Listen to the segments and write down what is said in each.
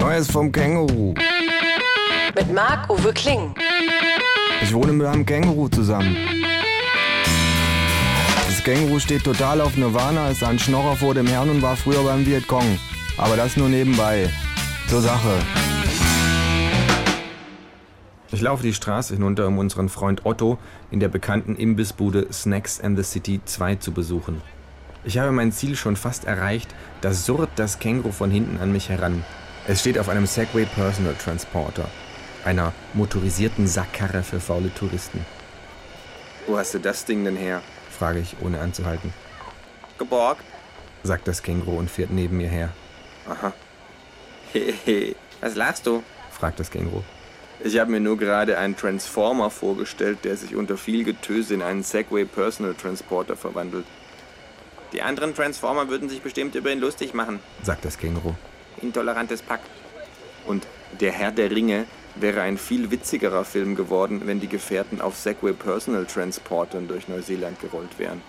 Neues vom Känguru. Mit Marc-Uwe Kling. Ich wohne mit einem Känguru zusammen. Das Känguru steht total auf Nirvana, ist ein Schnorrer vor dem Herrn und war früher beim Vietcong. Aber das nur nebenbei. Zur Sache. Ich laufe die Straße hinunter, um unseren Freund Otto in der bekannten Imbissbude Snacks and the City 2 zu besuchen. Ich habe mein Ziel schon fast erreicht, da surrt das Känguru von hinten an mich heran. Es steht auf einem Segway Personal Transporter, einer motorisierten Sackkarre für faule Touristen. Wo hast du das Ding denn her? frage ich, ohne anzuhalten. Geborgt? sagt das Känguru und fährt neben mir her. Aha. Hehe. Was lachst du? fragt das Känguru. Ich habe mir nur gerade einen Transformer vorgestellt, der sich unter viel Getöse in einen Segway Personal Transporter verwandelt. Die anderen Transformer würden sich bestimmt über ihn lustig machen, sagt das Känguru. Intolerantes Pack. Und Der Herr der Ringe wäre ein viel witzigerer Film geworden, wenn die Gefährten auf Segway Personal Transportern durch Neuseeland gerollt wären.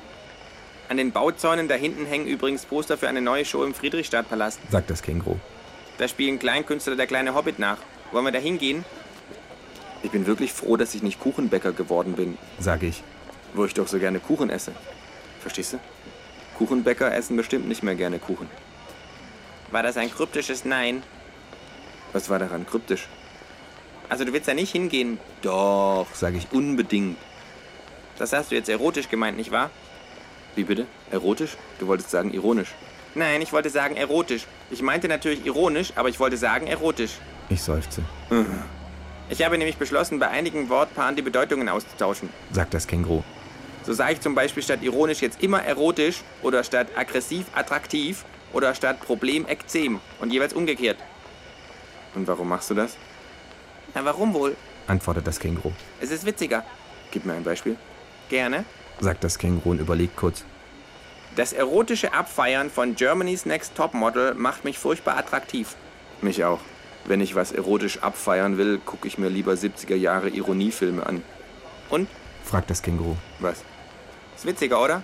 An den Bauzäunen da hinten hängen übrigens Poster für eine neue Show im Friedrichstadtpalast. sagt das Känguru. Da spielen Kleinkünstler der kleine Hobbit nach. Wollen wir da hingehen? Ich bin wirklich froh, dass ich nicht Kuchenbäcker geworden bin, sage ich. wo ich doch so gerne Kuchen esse. Verstehst du? Kuchenbäcker essen bestimmt nicht mehr gerne Kuchen. War das ein kryptisches Nein? Was war daran kryptisch? Also du willst da nicht hingehen? Doch, sage ich unbedingt. Das hast du jetzt erotisch gemeint, nicht wahr? Wie bitte? Erotisch? Du wolltest sagen ironisch. Nein, ich wollte sagen erotisch. Ich meinte natürlich ironisch, aber ich wollte sagen erotisch. Ich seufze, Ich habe nämlich beschlossen, bei einigen Wortpaaren die Bedeutungen auszutauschen. sagt das Känguru. So sage ich zum Beispiel statt ironisch jetzt immer erotisch oder statt aggressiv attraktiv oder statt Problem ekzem und jeweils umgekehrt. Und warum machst du das? Na, warum wohl? antwortet das Känguru. Es ist witziger. Gib mir ein Beispiel. Gerne. sagt das Känguru und überlegt kurz. Das erotische Abfeiern von Germany's Next Topmodel macht mich furchtbar attraktiv. Mich auch. Wenn ich was erotisch abfeiern will, gucke ich mir lieber 70er Jahre Ironiefilme an. Und? fragt das Känguru. Was? Ist witziger, oder?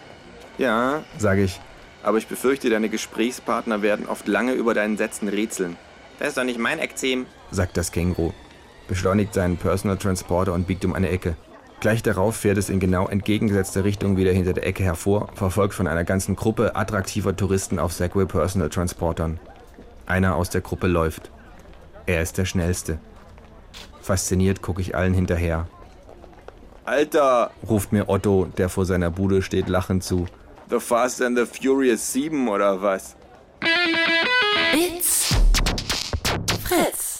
Ja, Sage ich, aber ich befürchte, deine Gesprächspartner werden oft lange über deinen Sätzen rätseln. Das ist doch nicht mein Ekzem. sagt das Känguru, beschleunigt seinen Personal Transporter und biegt um eine Ecke. Gleich darauf fährt es in genau entgegengesetzter Richtung wieder hinter der Ecke hervor, verfolgt von einer ganzen Gruppe attraktiver Touristen auf Segway Personal Transportern. Einer aus der Gruppe läuft. Er ist der Schnellste. Fasziniert gucke ich allen hinterher. Alter, Ruft mir Otto, der vor seiner Bude steht, lachend zu. The Fast and the Furious 7 oder was? It's Fritz.